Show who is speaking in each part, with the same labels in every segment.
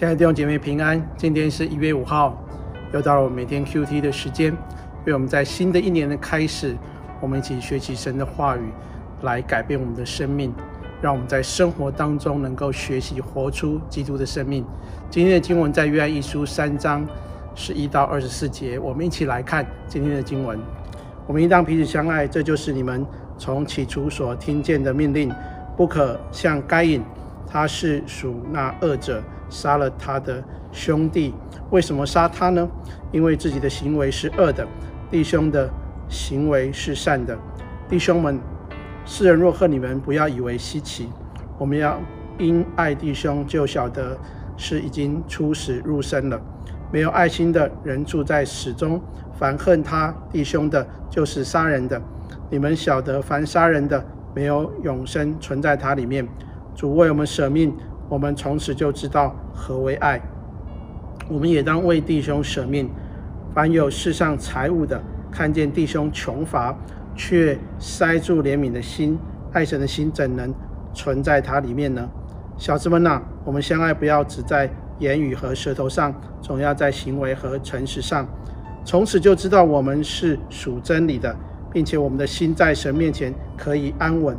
Speaker 1: 亲爱的弟兄姐妹平安，今天是一月五号，又到了我们每天 QT 的时间。愿我们在新的一年的开始，我们一起学习神的话语，来改变我们的生命，让我们在生活当中能够学习活出基督的生命。今天的经文在约翰一书三章十一到二十四节，我们一起来看今天的经文。我们应当彼此相爱，这就是你们从起初所听见的命令，不可像该隐，他是属那恶者。杀了他的兄弟，为什么杀他呢？因为自己的行为是恶的，弟兄的行为是善的。弟兄们，世人若恨你们，不要以为稀奇。我们要因爱弟兄，就晓得是已经出死入生了。没有爱心的人住在死中，凡恨他弟兄的，就是杀人的。你们晓得，凡杀人的，没有永生存在他里面。主为我们舍命。我们从此就知道何为爱。我们也当为弟兄舍命。凡有世上财物的，看见弟兄穷乏，却塞住怜悯的心，爱神的心怎能存在他里面呢？小子们呐、啊，我们相爱不要只在言语和舌头上，总要在行为和诚实上。从此就知道我们是属真理的，并且我们的心在神面前可以安稳。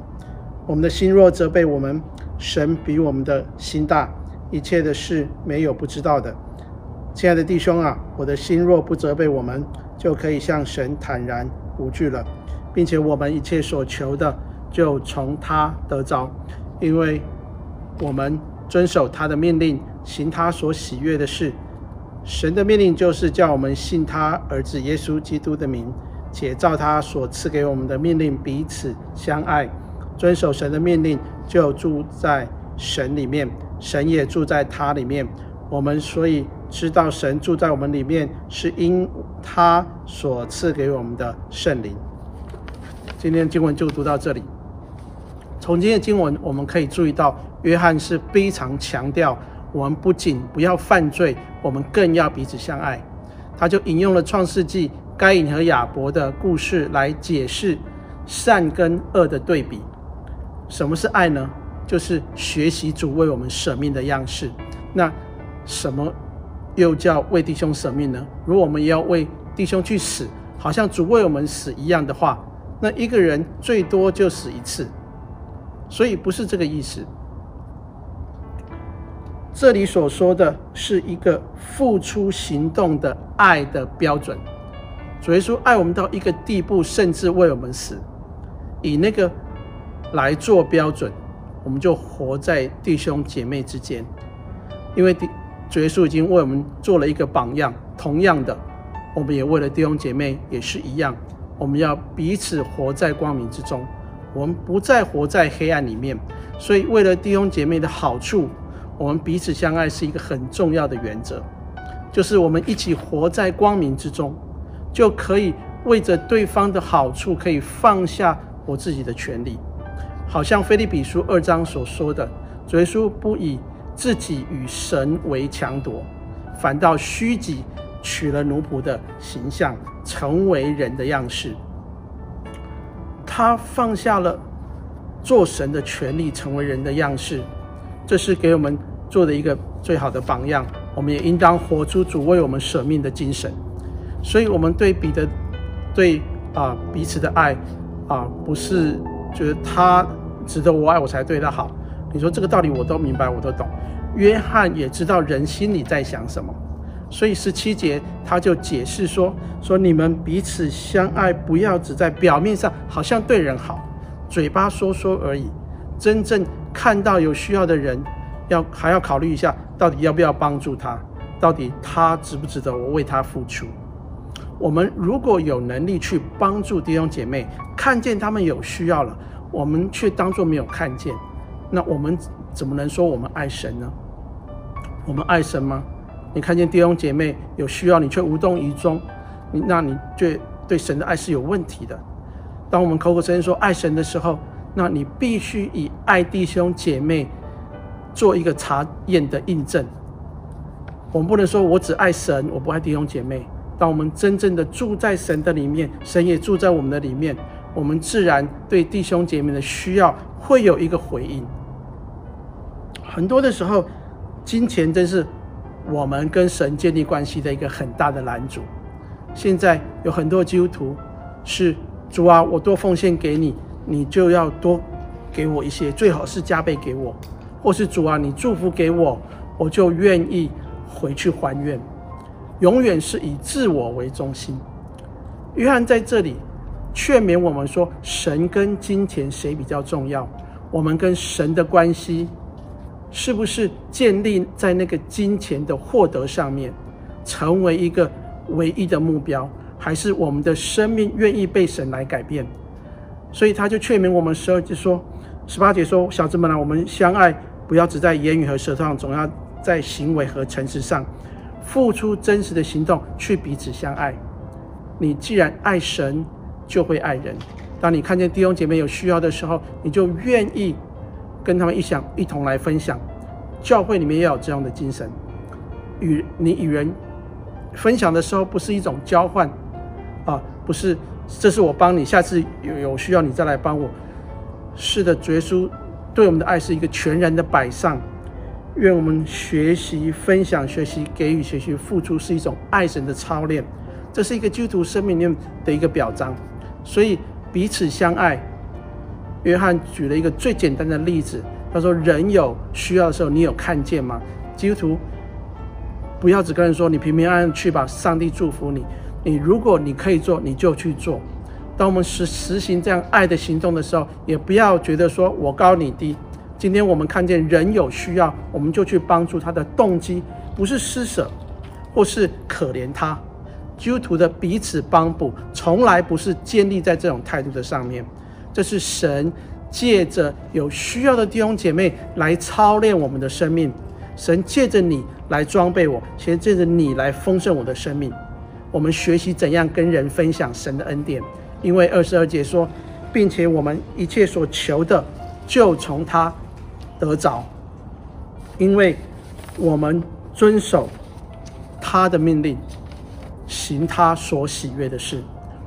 Speaker 1: 我们的心若责备我们，神比我们的心大，一切的事没有不知道的。亲爱的弟兄啊，我的心若不责备我们，就可以向神坦然无惧了，并且我们一切所求的就从他得着，因为我们遵守他的命令，行他所喜悦的事。神的命令就是叫我们信他儿子耶稣基督的名，且照他所赐给我们的命令彼此相爱。遵守神的命令，就住在神里面，神也住在他里面。我们所以知道神住在我们里面，是因他所赐给我们的圣灵。今天经文就读到这里。从今天的经文，我们可以注意到，约翰是非常强调，我们不仅不要犯罪，我们更要彼此相爱。他就引用了创世纪该隐和亚伯的故事来解释善跟恶的对比。什么是爱呢？就是学习主为我们舍命的样式。那什么又叫为弟兄舍命呢？如果我们也要为弟兄去死，好像主为我们死一样的话，那一个人最多就死一次。所以不是这个意思。这里所说的是一个付出行动的爱的标准。主耶稣爱我们到一个地步，甚至为我们死，以那个。来做标准，我们就活在弟兄姐妹之间，因为主耶稣已经为我们做了一个榜样。同样的，我们也为了弟兄姐妹也是一样，我们要彼此活在光明之中，我们不再活在黑暗里面。所以，为了弟兄姐妹的好处，我们彼此相爱是一个很重要的原则，就是我们一起活在光明之中，就可以为着对方的好处，可以放下我自己的权利。好像腓立比书二章所说的，主耶稣不以自己与神为强夺，反倒虚己，取了奴仆的形象，成为人的样式。他放下了做神的权利，成为人的样式，这是给我们做的一个最好的榜样。我们也应当活出主为我们舍命的精神。所以，我们对彼得，对啊、彼此的爱啊、不是觉得他。值得我爱我才对他好，你说这个道理我都明白，我都懂。约翰也知道人心里在想什么，所以十七节他就解释说：说你们彼此相爱，不要只在表面上好像对人好，嘴巴说说而已。真正看到有需要的人，要还要考虑一下，到底要不要帮助他，到底他值不值得我为他付出。我们如果有能力去帮助弟兄姐妹，看见他们有需要了。我们却当作没有看见，那我们怎么能说我们爱神呢？我们爱神吗？你看见弟兄姐妹有需要，你却无动于衷，你那你对对神的爱是有问题的。当我们口口声声说爱神的时候，那你必须以爱弟兄姐妹做一个查验的印证。我们不能说我只爱神，我不爱弟兄姐妹。当我们真正的住在神的里面，神也住在我们的里面。我们自然对弟兄姐妹的需要会有一个回应。很多的时候，金钱真是我们跟神建立关系的一个很大的拦阻。现在有很多基督徒是主啊，我多奉献给你，你就要多给我一些，最好是加倍给我；或是主啊，你祝福给我，我就愿意回去还愿。永远是以自我为中心。约翰在这里劝勉我们说：神跟金钱谁比较重要？我们跟神的关系是不是建立在那个金钱的获得上面，成为一个唯一的目标？还是我们的生命愿意被神来改变？所以他就劝勉我们十二节说：十八节说，小子们啊，我们相爱，不要只在言语和舌头上，总要在行为和诚实上。付出真实的行动去彼此相爱。你既然爱神，就会爱人。当你看见弟兄姐妹有需要的时候，你就愿意跟他们一想，一同来分享。教会里面也有这样的精神，与你与人分享的时候，不是一种交换啊，不是，这是我帮你，下次有有需要你再来帮我。是的，主耶稣对我们的爱是一个全然的摆上。愿我们学习分享、学习给予、学习付出，是一种爱神的操练。这是一个基督徒生命里面的一个表彰。所以彼此相爱。约翰举了一个最简单的例子，他说：“人有需要的时候，你有看见吗？”基督徒不要只跟人说：“你平平安安去吧，上帝祝福你。”你如果你可以做，你就去做。当我们实实行这样爱的行动的时候，也不要觉得说我高你低。今天我们看见人有需要，我们就去帮助他的动机，不是施舍，或是可怜他。基督徒的彼此帮补，从来不是建立在这种态度的上面。这是神借着有需要的弟兄姐妹来操练我们的生命。神借着你来装备我，先借着你来丰盛我的生命。我们学习怎样跟人分享神的恩典，因为二十二节说，并且我们一切所求的，就从他。得着，因为我们遵守他的命令，行他所喜悦的事。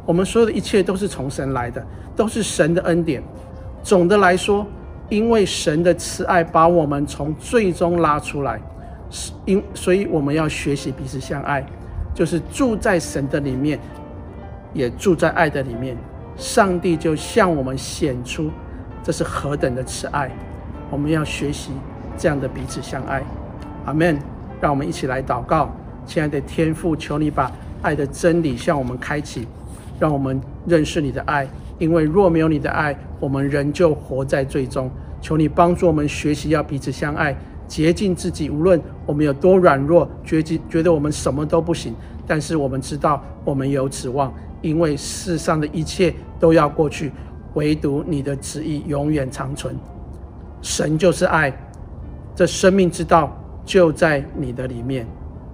Speaker 1: 我们所有的一切都是从神来的，都是神的恩典。总的来说，因为神的慈爱把我们从最终拉出来，是因所以我们要学习彼此相爱，就是住在神的里面，也住在爱的里面。上帝就向我们显出，这是何等的慈爱。我们要学习这样的彼此相爱，阿门。让我们一起来祷告，亲爱的天父，求你把爱的真理向我们开启，让我们认识你的爱。因为若没有你的爱，我们仍旧活在罪中。求你帮助我们学习要彼此相爱，洁净自己。无论我们有多软弱，觉觉得我们什么都不行，但是我们知道我们有指望，因为世上的一切都要过去，唯独你的旨意永远长存。神就是爱，这生命之道就在你的里面，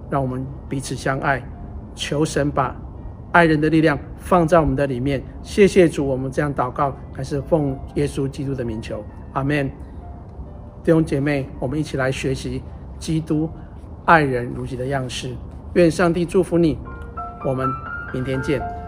Speaker 1: 让我们彼此相爱，求神把爱人的力量放在我们的里面。谢谢主，我们这样祷告，还是奉耶稣基督的名求，阿门。弟兄姐妹，我们一起来学习基督爱人如己的样式。愿上帝祝福你，我们明天见。